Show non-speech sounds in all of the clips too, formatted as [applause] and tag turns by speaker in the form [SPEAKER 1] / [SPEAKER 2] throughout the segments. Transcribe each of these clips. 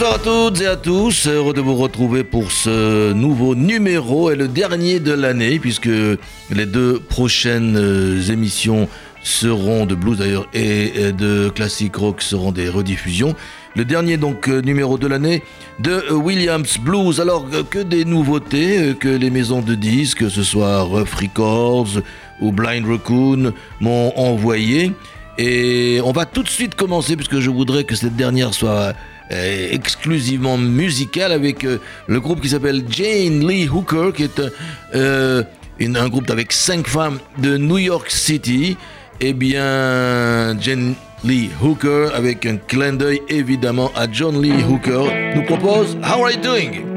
[SPEAKER 1] Bonsoir à toutes et à tous, heureux de vous retrouver pour ce nouveau numéro et le dernier de l'année puisque les deux prochaines euh, émissions seront de blues d'ailleurs et de classic rock seront des rediffusions. Le dernier donc euh, numéro de l'année de Williams Blues. Alors que des nouveautés euh, que les maisons de disques, que ce soit Rough Records ou Blind Raccoon, m'ont envoyé. Et on va tout de suite commencer puisque je voudrais que cette dernière soit euh, exclusivement musical avec euh, le groupe qui s'appelle Jane Lee Hooker, qui est euh, un groupe avec cinq femmes de New York City. Eh bien, Jane Lee Hooker, avec un clin d'œil évidemment à John Lee Hooker, nous propose How Are You Doing?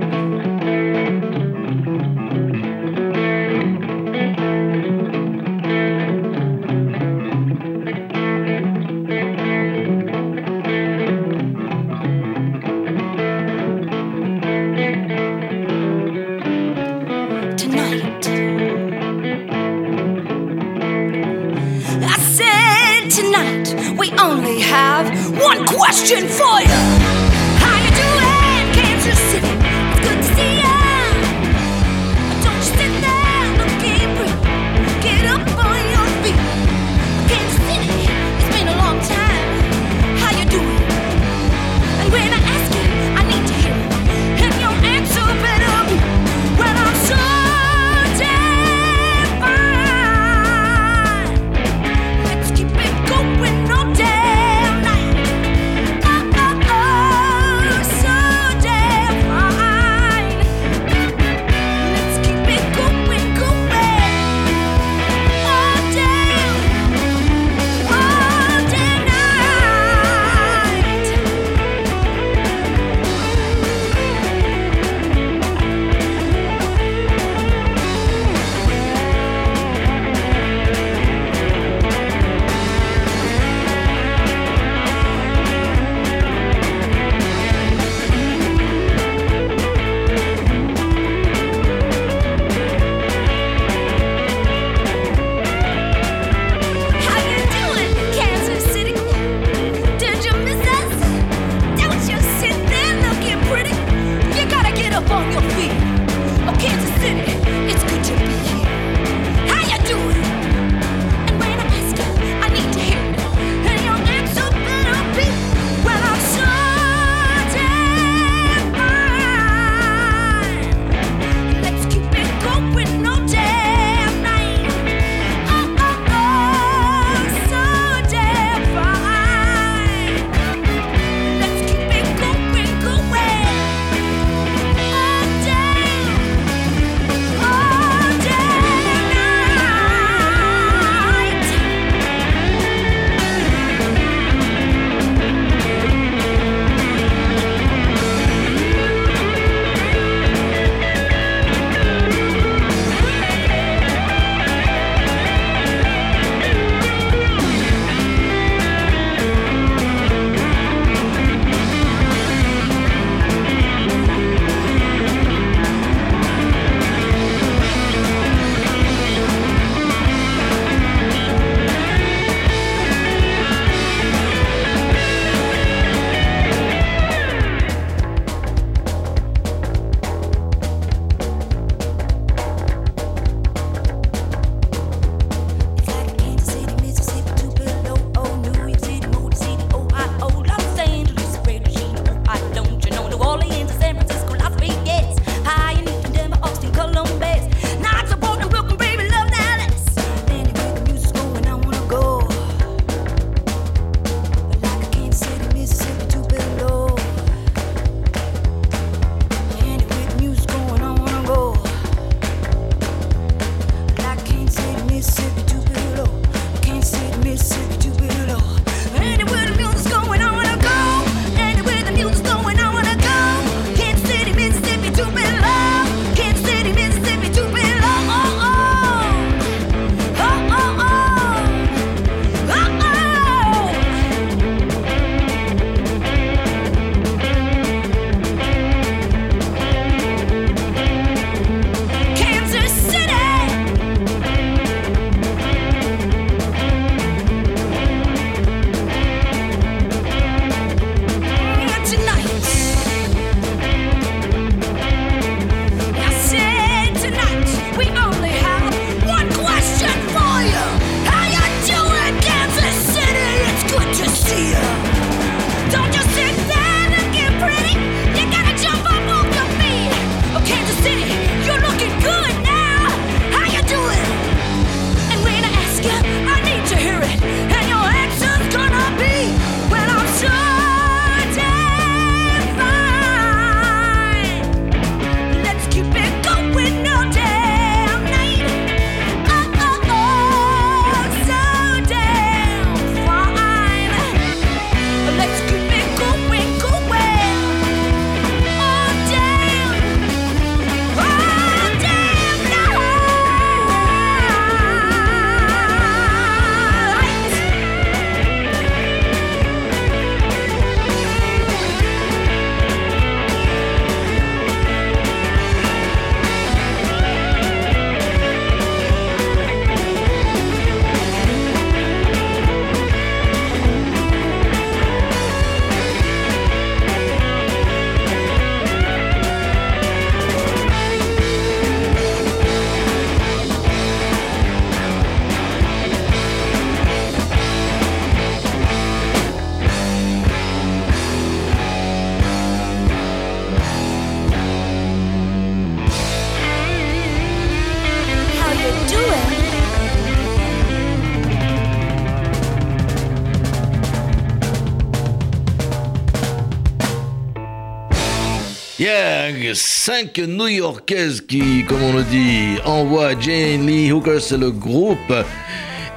[SPEAKER 1] Cinq New-Yorkaises qui, comme on le dit, envoient Jane Lee Hooker, c'est le groupe.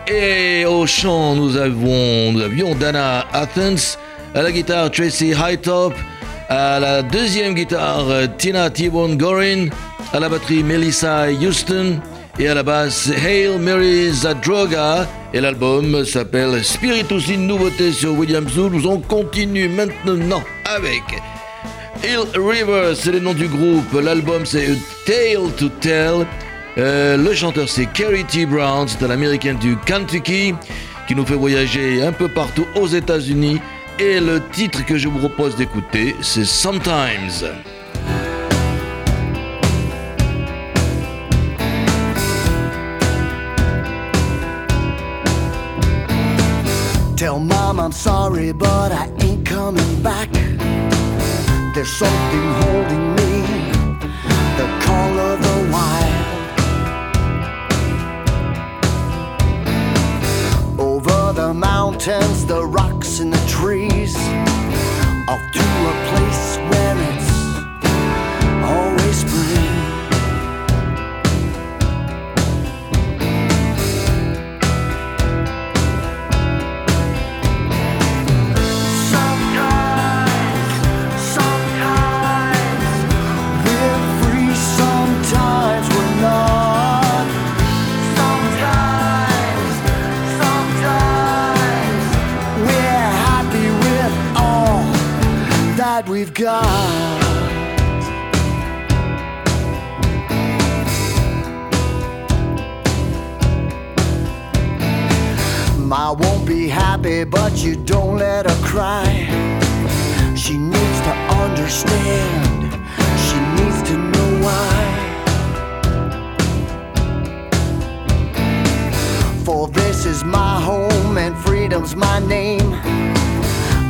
[SPEAKER 1] Et au chant, nous, avons, nous avions Dana Athens, à la guitare Tracy Hightop, à la deuxième guitare Tina T-Bone Gorin, à la batterie Melissa Houston et à la basse Hail Mary Zadroga. Et l'album s'appelle Spiritus, une nouveauté sur Williams Nous On continue maintenant avec Hill River, c'est le nom du groupe. L'album c'est A Tale to Tell. Euh, le chanteur c'est Kerry T. Brown, c'est un américain du Kentucky qui nous fait voyager un peu partout aux États-Unis. Et le titre que je vous propose d'écouter, c'est Sometimes.
[SPEAKER 2] Tell mom I'm sorry, but I ain't coming back. There's something holding me, the call of the wild. Over the mountains, the rocks and the trees, off to a place we've got. Won't be happy, but you don't let her cry. She needs to understand, she needs to know why. For this is my home and freedom's my name.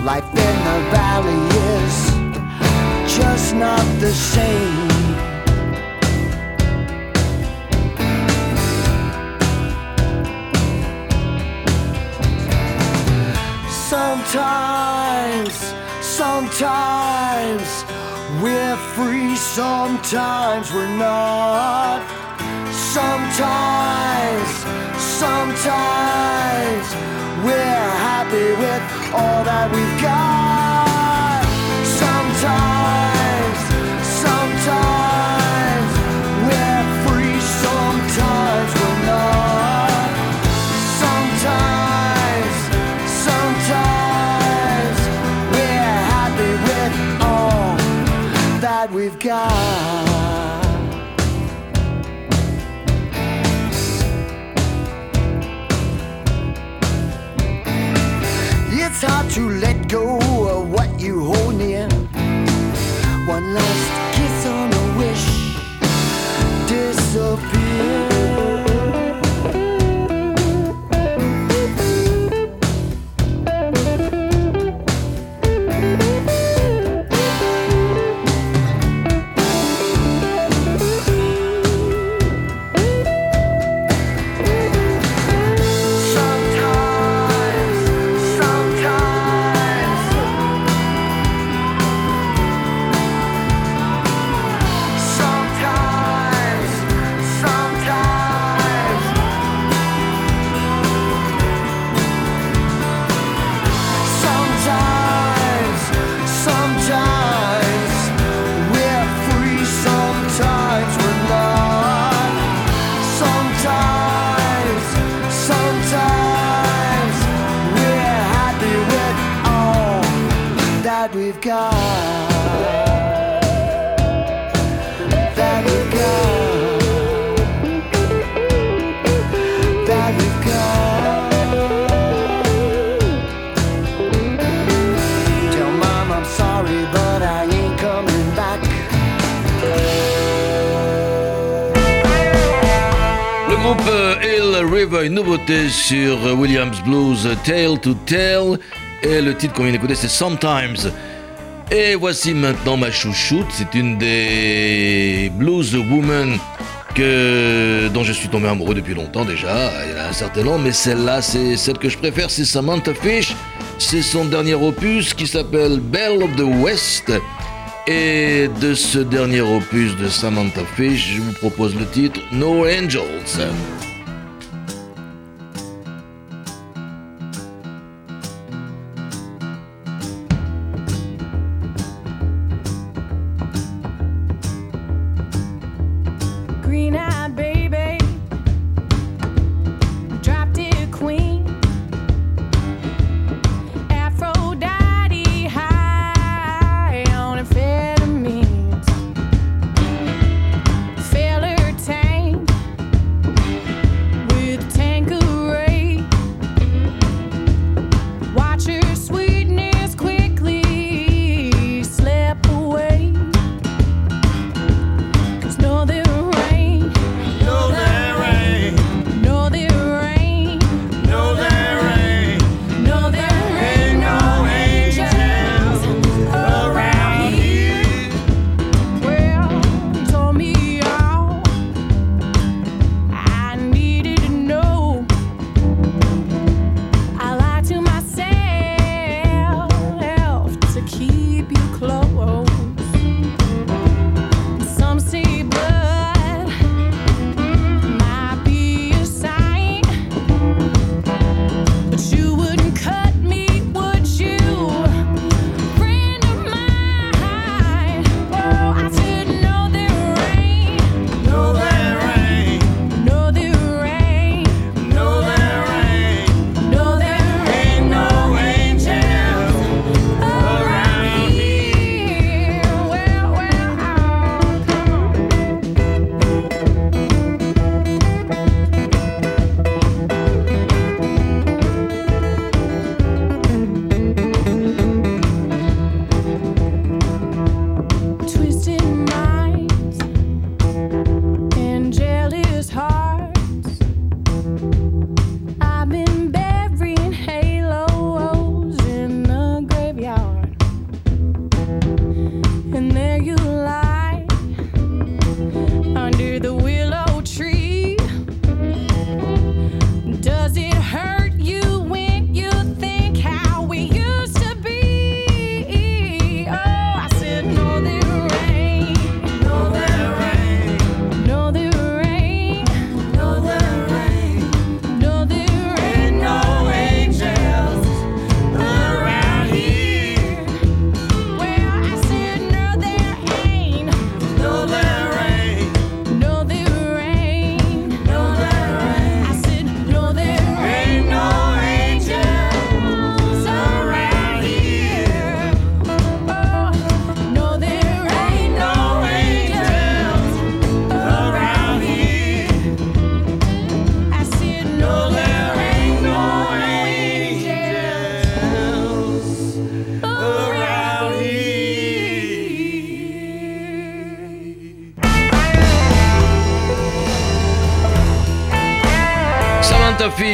[SPEAKER 2] Life in the valley is Sometimes, sometimes we're free, sometimes we're not. Sometimes, sometimes we're happy with all that we've got. To let go of what you hold near. One last kiss on a wish disappear.
[SPEAKER 1] Le groupe euh, Hill River, une nouveauté sur euh, Williams Blues, Tale to Tell. Et le titre qu'on vient d'écouter, c'est Sometimes. Et voici maintenant ma chouchoute. C'est une des blues women que, dont je suis tombé amoureux depuis longtemps déjà. Il y a un certain nombre, mais celle-là, c'est celle que je préfère. C'est Samantha Fish. C'est son dernier opus qui s'appelle Belle of the West.
[SPEAKER 3] Et de ce dernier opus de Samantha Fish, je vous propose le titre No Angels.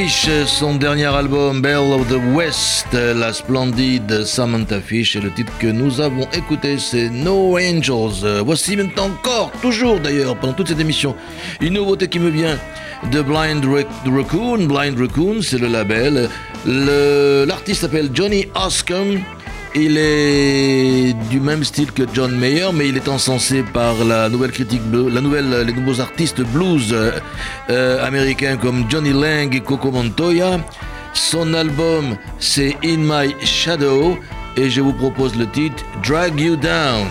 [SPEAKER 3] Son dernier album Belle of the West, la splendide Samantha Fish, et le titre que nous avons écouté c'est No Angels. Voici maintenant encore, toujours d'ailleurs, pendant toute cette émission, une nouveauté qui me vient de Blind Raccoon. Blind Raccoon, c'est le label. L'artiste s'appelle Johnny Oscom. Il est du même style que John Mayer, mais il est encensé par la nouvelle critique, la nouvelle, les nouveaux artistes blues euh, américains comme Johnny Lang et Coco Montoya. Son album, c'est In My Shadow, et je vous propose le titre Drag You Down.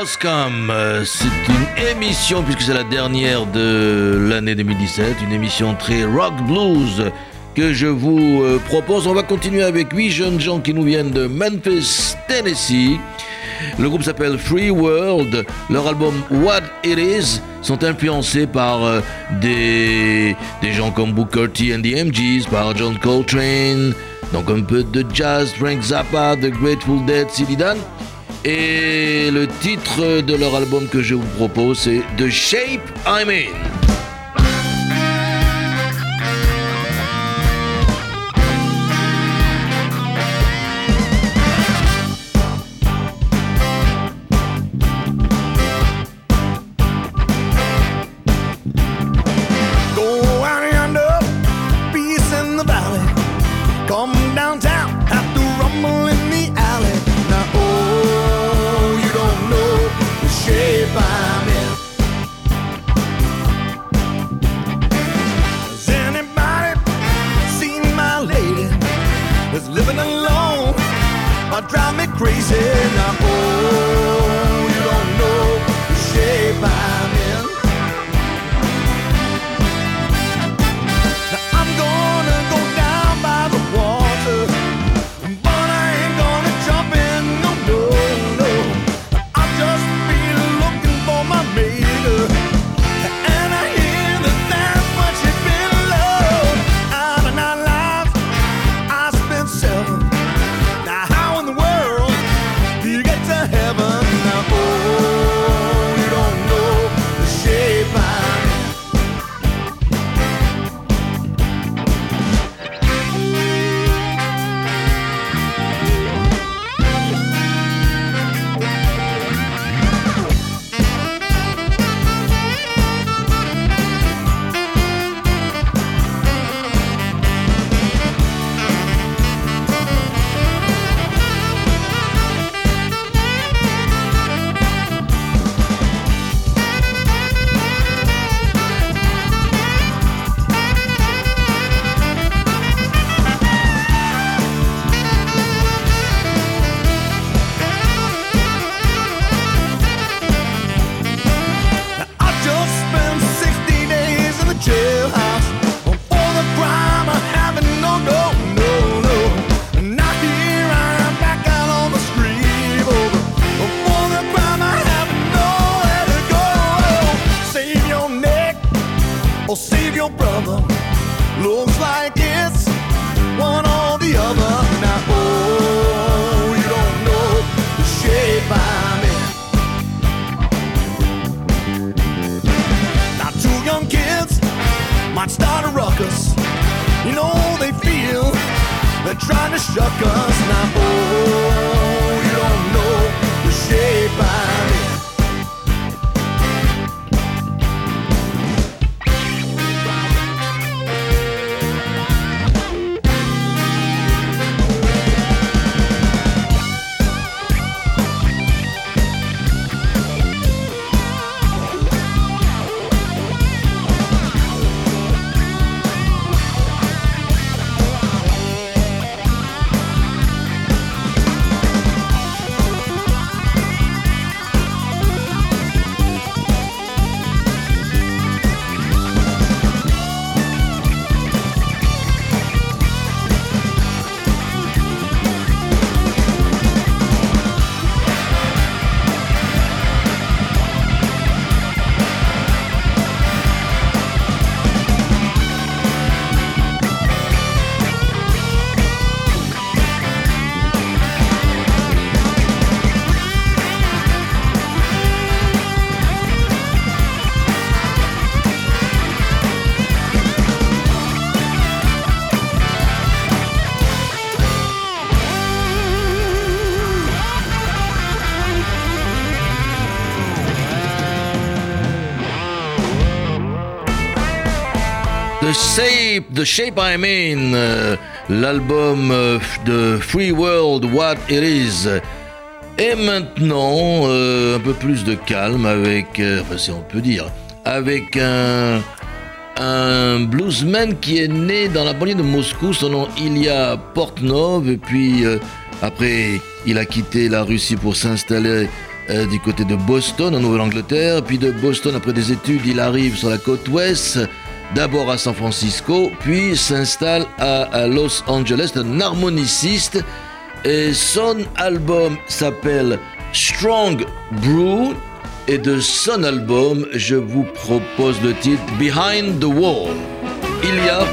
[SPEAKER 4] Oscom, c'est une émission, puisque c'est la dernière de l'année 2017, une émission très rock blues que je vous euh, propose. On va continuer avec huit jeunes gens qui nous viennent de Memphis, Tennessee. Le groupe s'appelle Free World. Leur album What It Is sont influencés par euh, des, des gens comme Booker T and the MGs, par John Coltrane, donc un peu de jazz, Frank Zappa, The Grateful Dead, Silly Dan. Et le titre de leur album que je vous propose, c'est The Shape I'm In. or save your brother. Looks like it's one or the other. Now, oh, you don't know the shape I'm in. Now, two young kids might start a ruckus. You know they feel they're trying to shuck us. Now, oh, you don't know the shape I'm euh, l'album euh, de Free World What It Is. Et maintenant, euh, un peu plus de calme avec, enfin, si on peut dire, avec un, bluesman qui est né dans la banlieue de Moscou. Son nom Ilya Portnov. Et puis, après, il a quitté la Russie pour s'installer
[SPEAKER 1] euh, du côté de Boston, en Nouvelle-Angleterre. Puis de Boston, après des études, il arrive sur la côte ouest, d'abord à San Francisco, puis s'installe à, Los Angeles, un harmoniciste. Et son album s'appelle Strong Brew. Et de son album, je vous propose le titre Behind the Wall. Il y a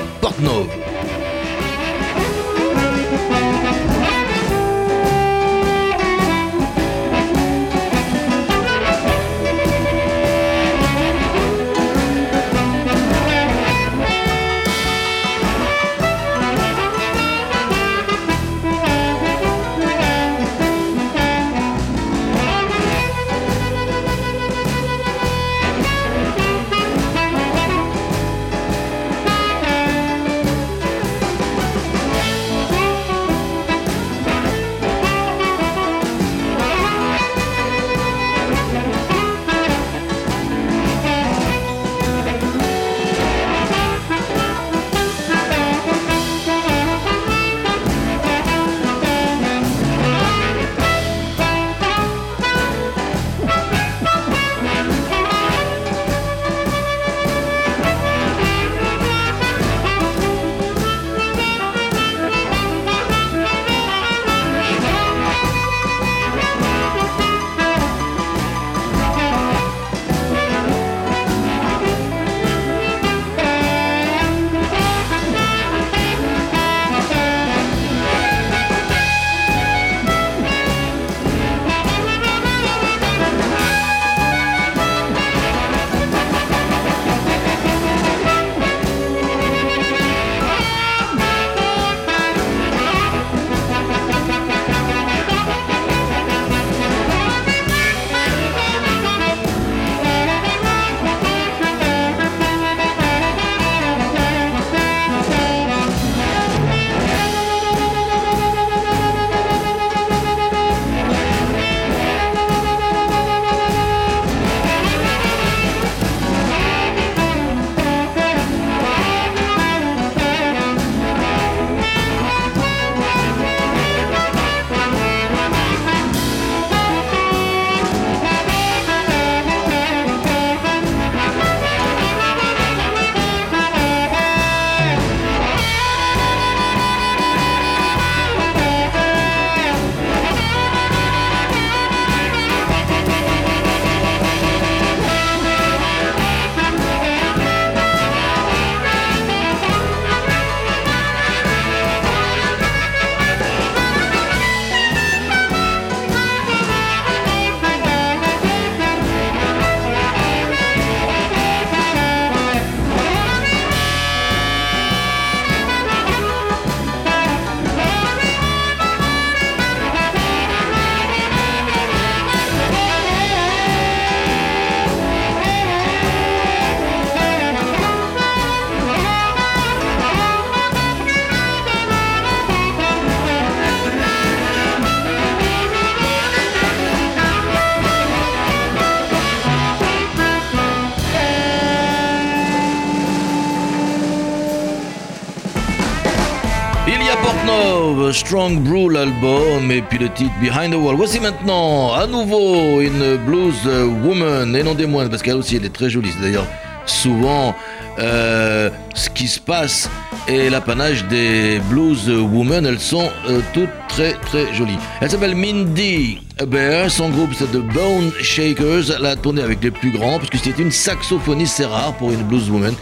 [SPEAKER 1] Strong Brew l'album et puis le titre Behind the Wall. Voici maintenant à nouveau une blues woman et non des moindres parce qu'elle aussi elle est très jolie. C'est d'ailleurs souvent euh, ce qui se passe et l'apanage des blues women. Elles sont euh, toutes très très jolies. Elle s'appelle Mindy Bear. Son groupe c'est The Bone Shakers. Elle a tourné avec les plus grands parce que c'est une saxophoniste. C'est rare pour une blues woman.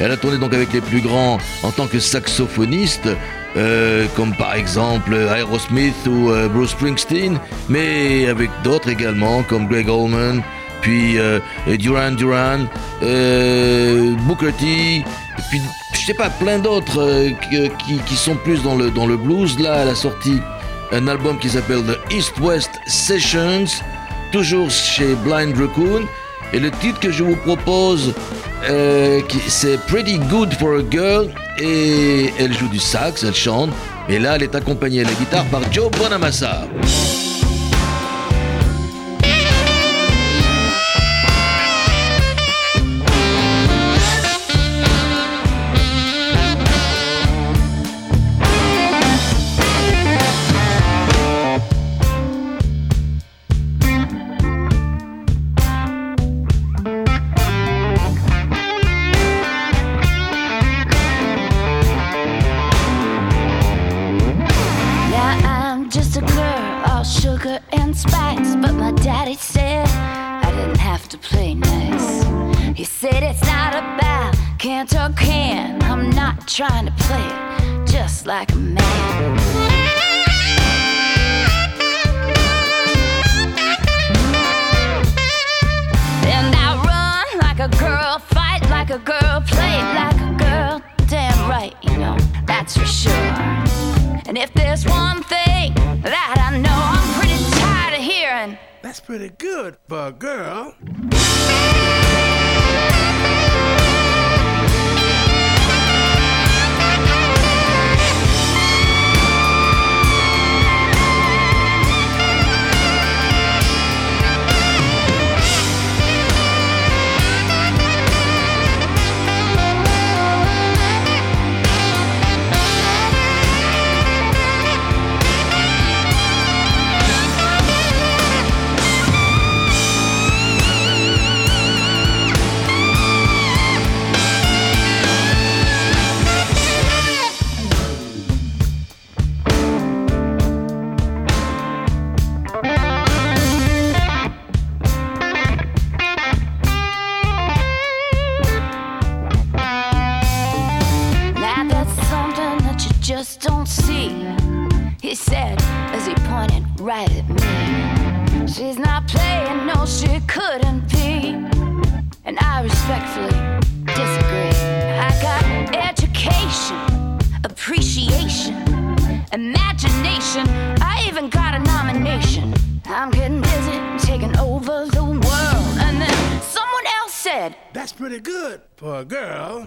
[SPEAKER 1] Elle a tourné donc avec les plus grands en tant que saxophoniste. Euh, comme par exemple Aerosmith ou euh, Bruce Springsteen, mais avec d'autres également, comme Greg Allman, puis euh, Duran Duran, Booker T, puis je sais pas, plein d'autres qui, qui, sont plus dans le, dans le blues. Là, elle a sorti un album qui s'appelle The East West Sessions, toujours chez Blind Raccoon. Et le titre que je vous propose, c'est Pretty Good for a Girl et elle joue du sax, elle chante, et là elle est accompagnée à la guitare par Joe Bonamassa.
[SPEAKER 5] Can. I'm not trying to play it just like a man. And I run like a girl, fight like a girl, play like a girl. Damn right, you know, that's for sure. And if there's one thing that I know, I'm pretty tired of hearing.
[SPEAKER 6] That's pretty good for a girl.
[SPEAKER 5] See. He said as he pointed right at me. She's not playing, no, she couldn't be. And I respectfully disagree. I got education, appreciation, imagination. I even got a nomination. I'm getting busy taking over the world. And then someone else said,
[SPEAKER 6] That's pretty good for a girl.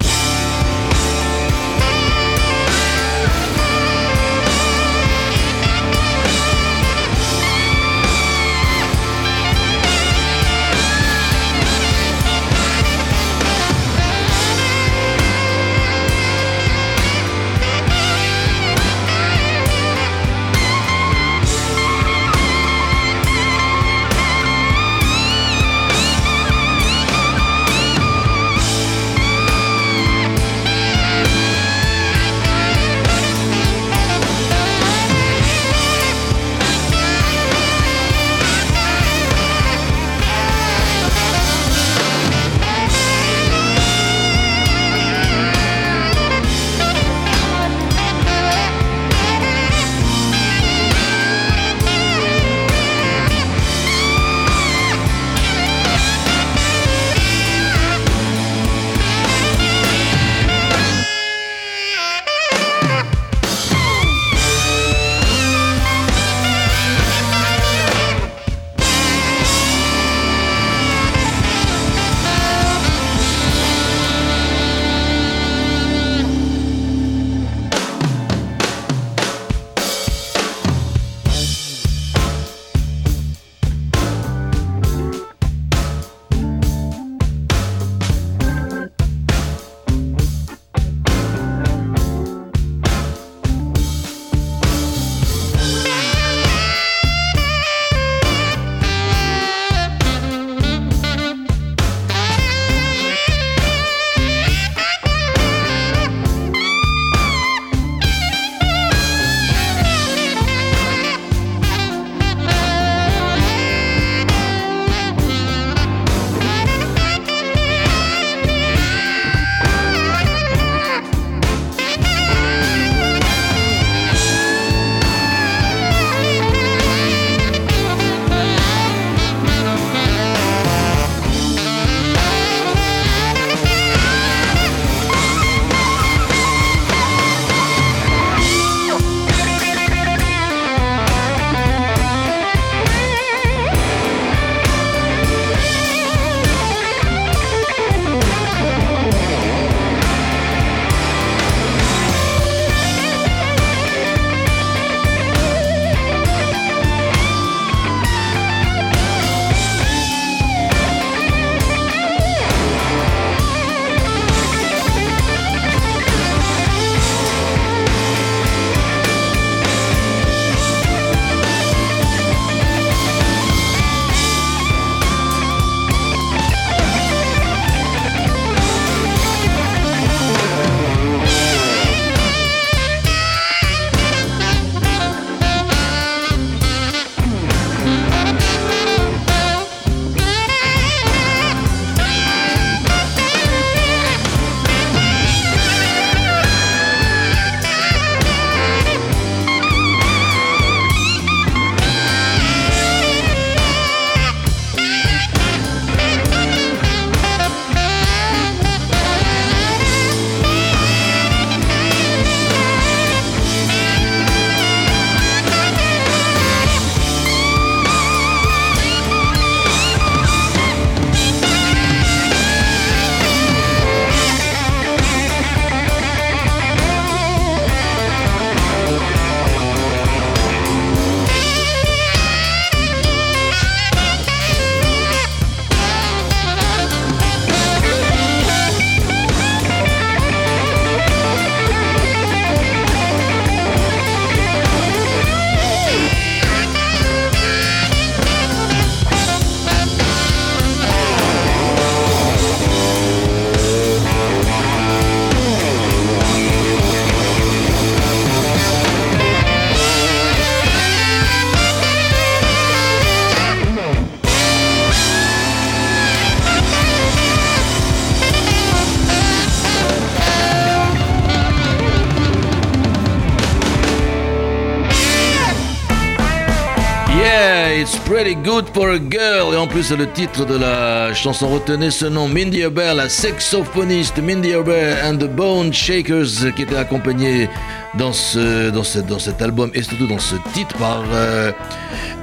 [SPEAKER 1] Pretty Good for a Girl. Et en plus, le titre de la chanson. Retenez ce nom, Mindy Herbert, la saxophoniste Mindy Herbert and the Bone Shakers, qui était accompagnée dans cet album et surtout dans ce titre par euh,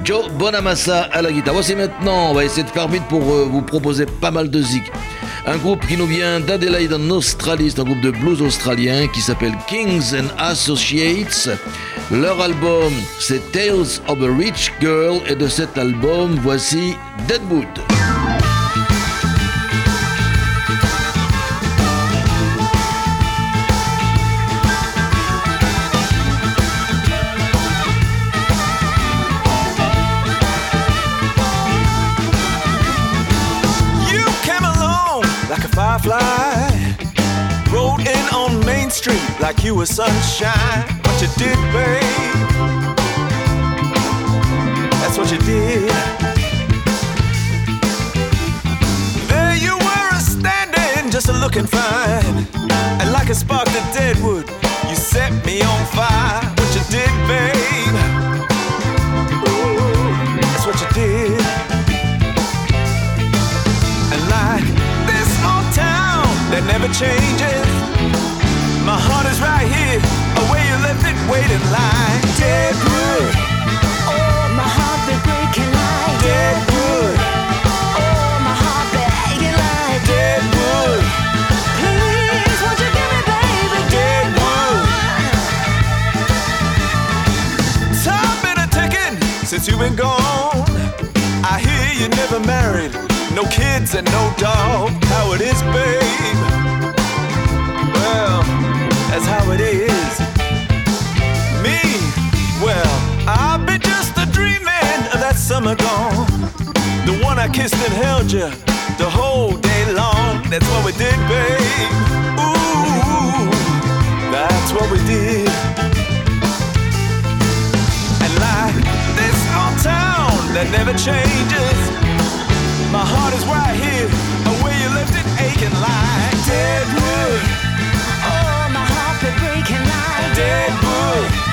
[SPEAKER 1] Joe Bonamassa à la guitare. Voici maintenant, on va essayer de faire vite pour euh, vous proposer pas mal de zik. Un groupe qui nous vient d'Adelaide en Australie, c'est un groupe de blues australien qui s'appelle Kings and Associates. Leur album, c'est Tales of a Rich Girl et de cet album, voici Deadwood.
[SPEAKER 7] Firefly. Rode in on Main Street like you were sunshine. What you did, babe? That's what you did. There you were, standing, just looking fine. And like a spark to deadwood, you waiting like deadwood.
[SPEAKER 5] Oh, my heart been breaking like
[SPEAKER 7] deadwood.
[SPEAKER 5] Oh, my heart begging like
[SPEAKER 7] deadwood.
[SPEAKER 5] Please, won't you give me, baby,
[SPEAKER 7] deadwood? Time been a ticking since you've been gone. I hear you never married. No kids and no dog, how it is, babe. Summer gone. The one I kissed and held you the whole day long. That's what we did, babe. Ooh, that's what we did. And like this old town that never changes. My heart is right here, where you left it aching like deadwood.
[SPEAKER 5] Oh, my heart been breaking like
[SPEAKER 7] deadwood.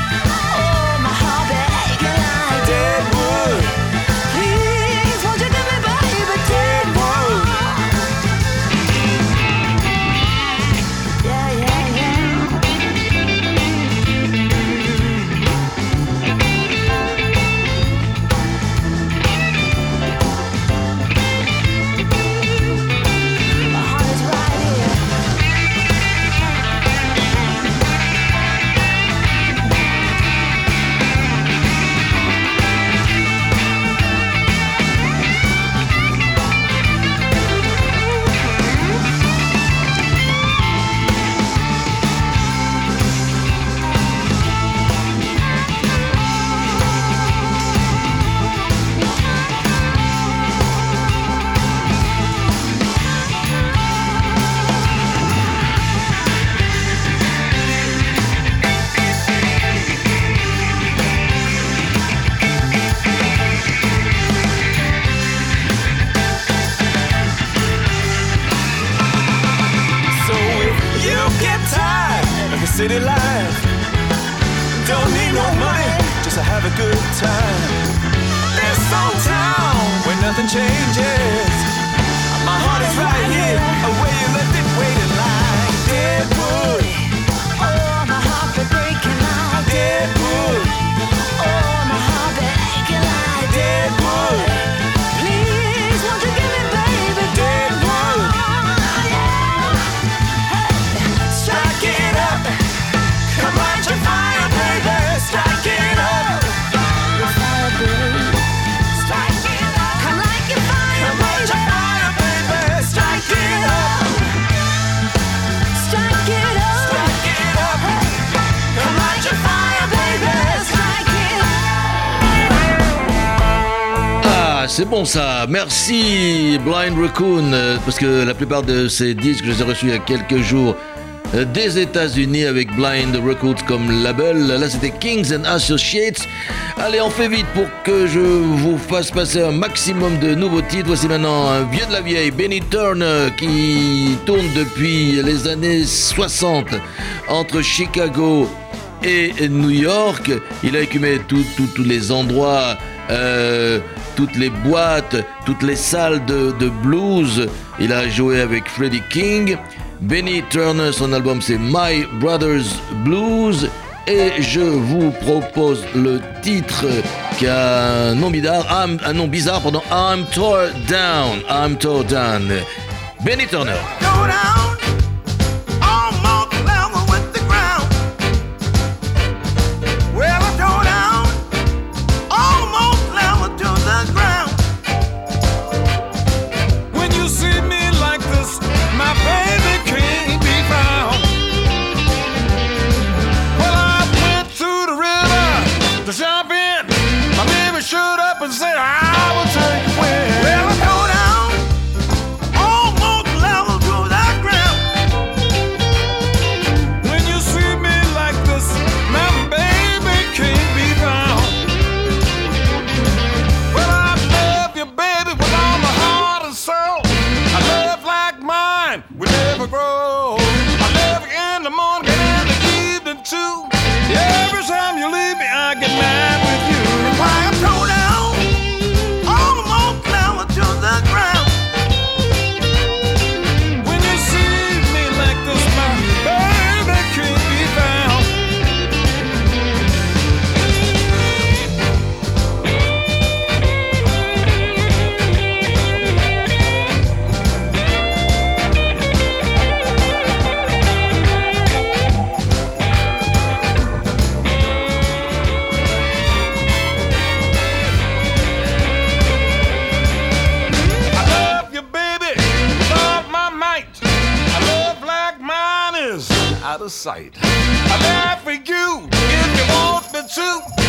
[SPEAKER 1] Merci Blind Raccoon, euh, parce que la plupart de ces disques, je les ai reçus il y a quelques jours euh, des États-Unis avec Blind Records comme label. Là, c'était Kings and Associates. Allez, on fait vite pour que je vous fasse passer un maximum de nouveaux titres. Voici maintenant un vieux de la vieille, Benny Turner, qui tourne depuis les années 60 entre Chicago et New York. Il a écumé tous les endroits euh, toutes les boîtes, toutes les salles de, blues. Il a joué avec Freddie King. Benny Turner, son album c'est My Brothers Blues. Et je vous propose le titre qui a un nom bizarre, un nom bizarre, pardon, I'm Tore Down, I'm Tore Down. Benny Turner.
[SPEAKER 7] Sight. I die for you if you want me to.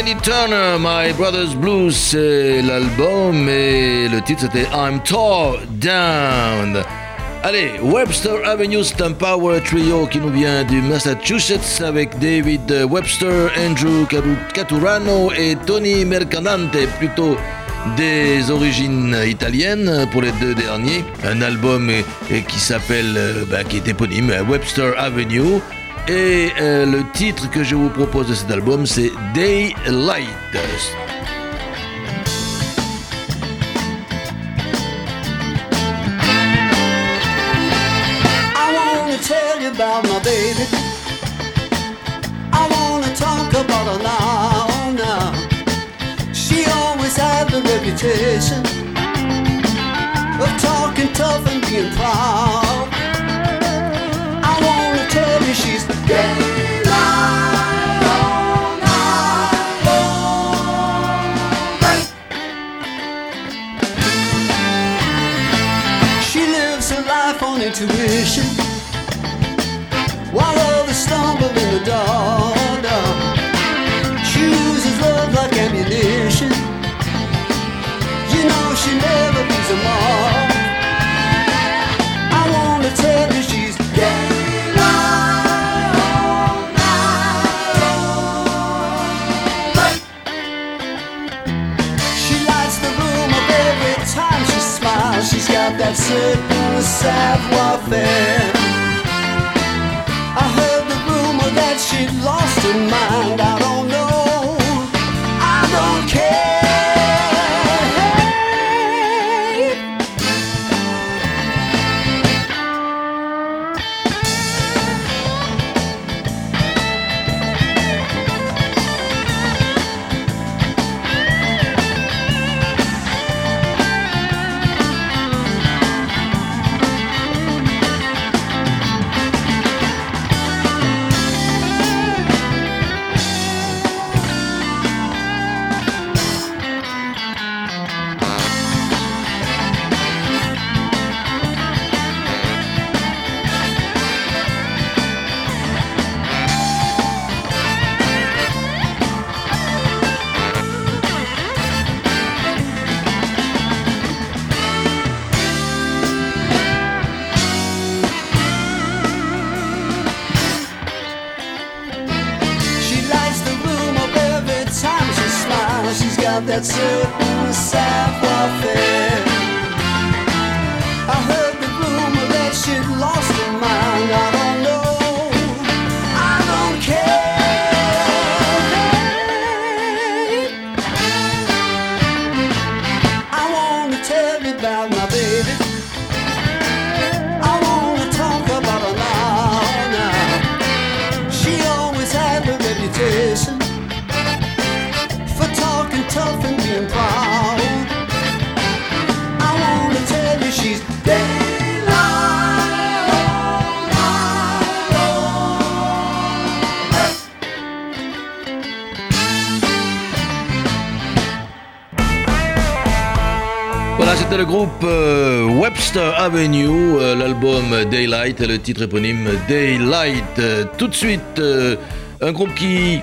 [SPEAKER 1] Benny Turner, My Brother's Blues, c'est l'album et le titre c'était I'm Tore Down. Allez, Webster Avenue, un power trio qui nous vient du Massachusetts avec David Webster, Andrew Caturano et Tony Mercadante, plutôt des origines italiennes pour les deux derniers. Un album qui s'appelle, euh, bah, qui est éponyme, Webster Avenue. Et euh, le titre que je vous propose de cet album, c'est Daylight.
[SPEAKER 8] About my baby. I wanna talk about her now, now. She always had the reputation of talking tough and being proud. Savoir faire. I heard the rumor that she'd lost her mind.
[SPEAKER 4] groupe euh, Webster Avenue, euh, l'album Daylight le titre éponyme Daylight. Euh, tout de suite, un groupe qui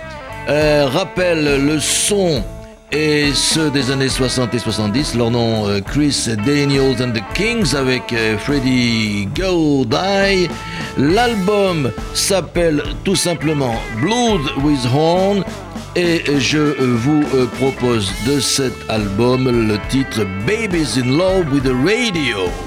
[SPEAKER 4] rappelle le son et ceux des années 60 et 70. Leur nom, Chris Daniels and the Kings avec Freddie Godeye. L'album s'appelle tout simplement Blood with Horn. Et je euh, vous euh, propose de cet album le titre Babies in Love with the Radio.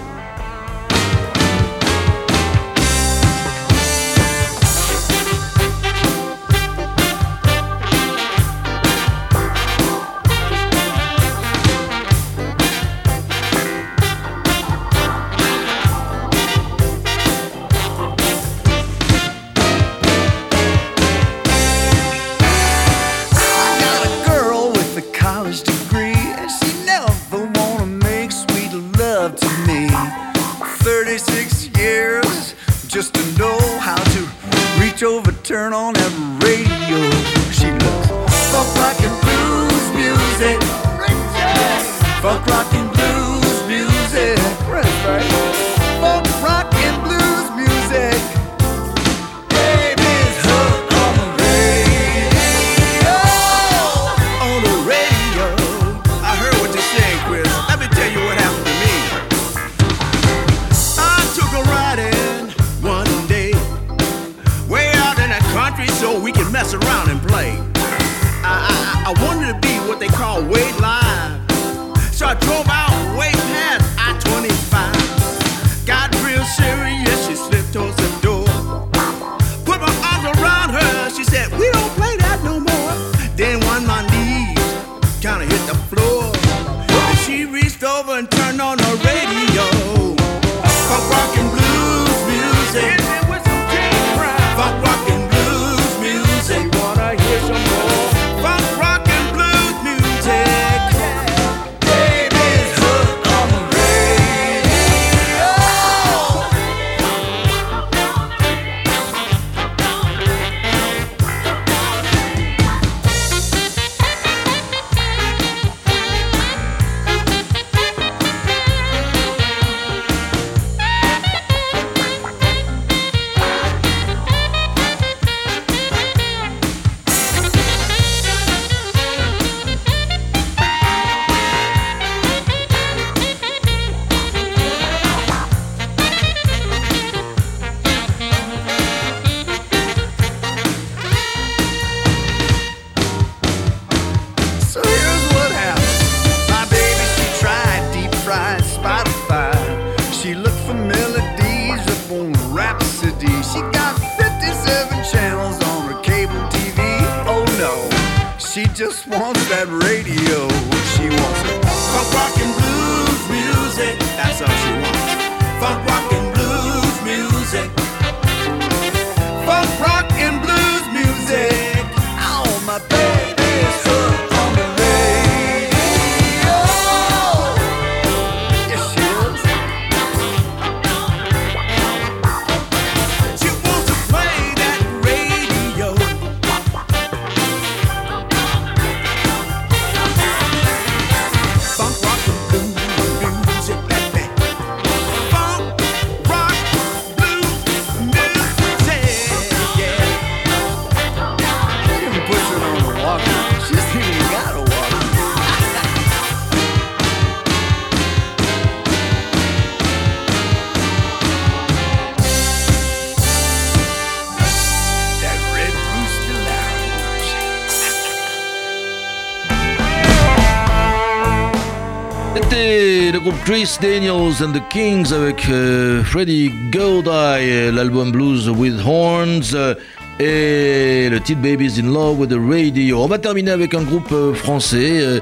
[SPEAKER 9] Chris
[SPEAKER 10] Daniels and the Kings avec euh, Freddie Goldeye, l'album Blues with Horns euh, et le titre Babies in Love with the Radio. On va terminer avec un groupe euh, français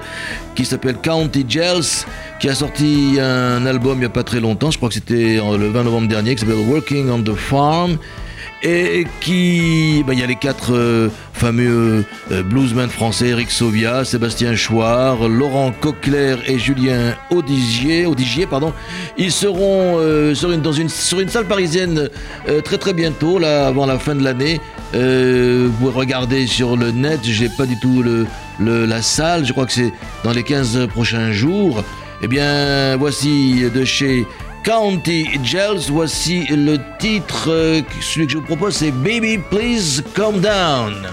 [SPEAKER 10] qui s'appelle County Gels, qui a sorti un album il n'y a pas très longtemps, je crois que c'était le 20 novembre dernier, qui s'appelle Working on the Farm et qui, ben, il y a les quatre euh, fameux euh, bluesmen français, Eric Sovia, Sébastien Chouard, Laurent Coquelaire et Julien Audigier, Audigier pardon. Ils seront euh, sur, une, dans une, sur une salle parisienne très très bientôt, là, avant la fin de l'année. vous pouvez regarder sur le net, j'ai pas du tout le, le, la salle, je crois que c'est dans les 15 prochains jours. Eh bien, voici de chez County Gels. Voici le titre, euh, celui que je vous propose, c'est Baby Please Calm Down.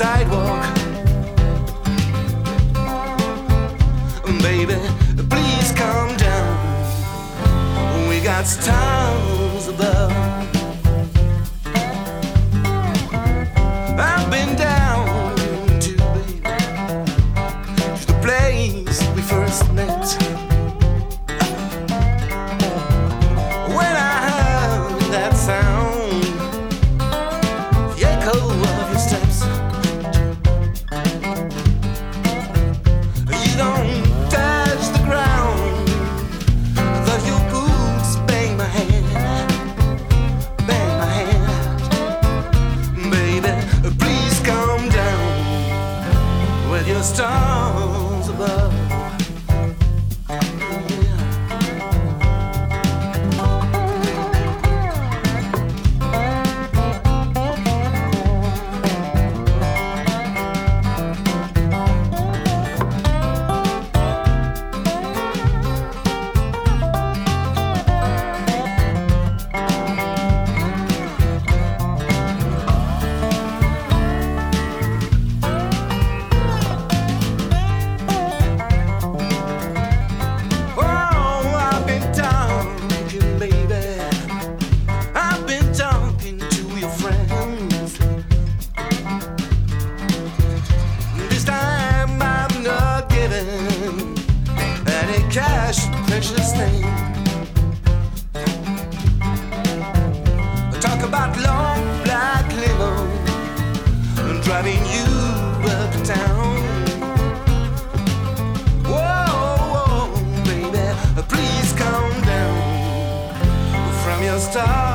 [SPEAKER 1] sidewalk. Baby, please calm down. We got stars above. stars.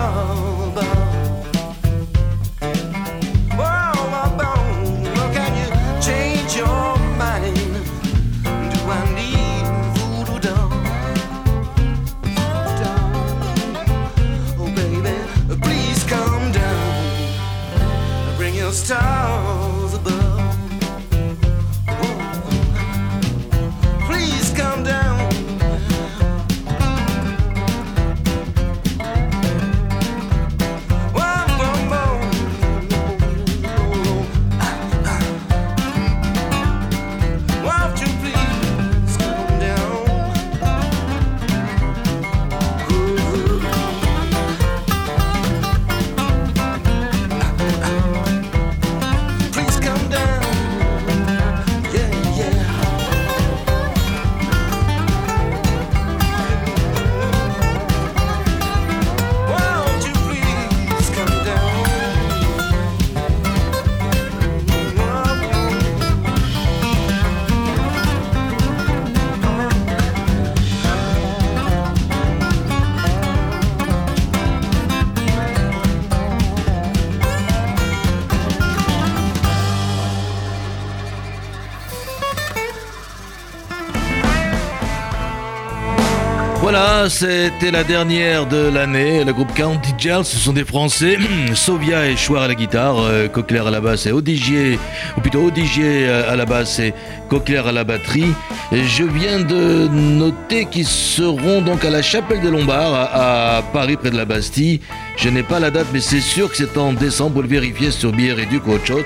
[SPEAKER 1] C'était la dernière de l'année. Le groupe County Gels, ce sont des Français. [clears throat] Sovia et Chouard à la guitare, euh, Coquelaire à la basse et Odigier, ou plutôt Odigier euh, à la basse et Coquelaire à la batterie. Et je viens de noter qu'ils seront donc à la Chapelle des Lombards, à, Paris, près de la Bastille. Je n'ai pas la date, mais c'est sûr que c'est en décembre. Vous le vérifiez sur Billet Réduit ou autre chose.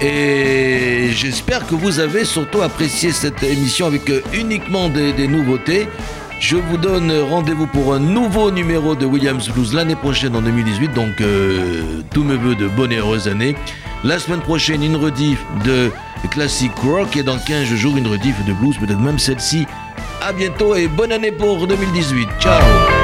[SPEAKER 1] Et j'espère que vous avez surtout apprécié cette émission avec euh, uniquement des nouveautés. Je vous donne rendez-vous pour un nouveau numéro de Williams Blues l'année prochaine en 2018. Donc, euh, tous mes voeux de bonne et heureuse année. La semaine prochaine, une rediff de Classic Rock et dans 15 jours, une rediff de blues, peut-être même celle-ci. À bientôt et bonne année pour 2018. Ciao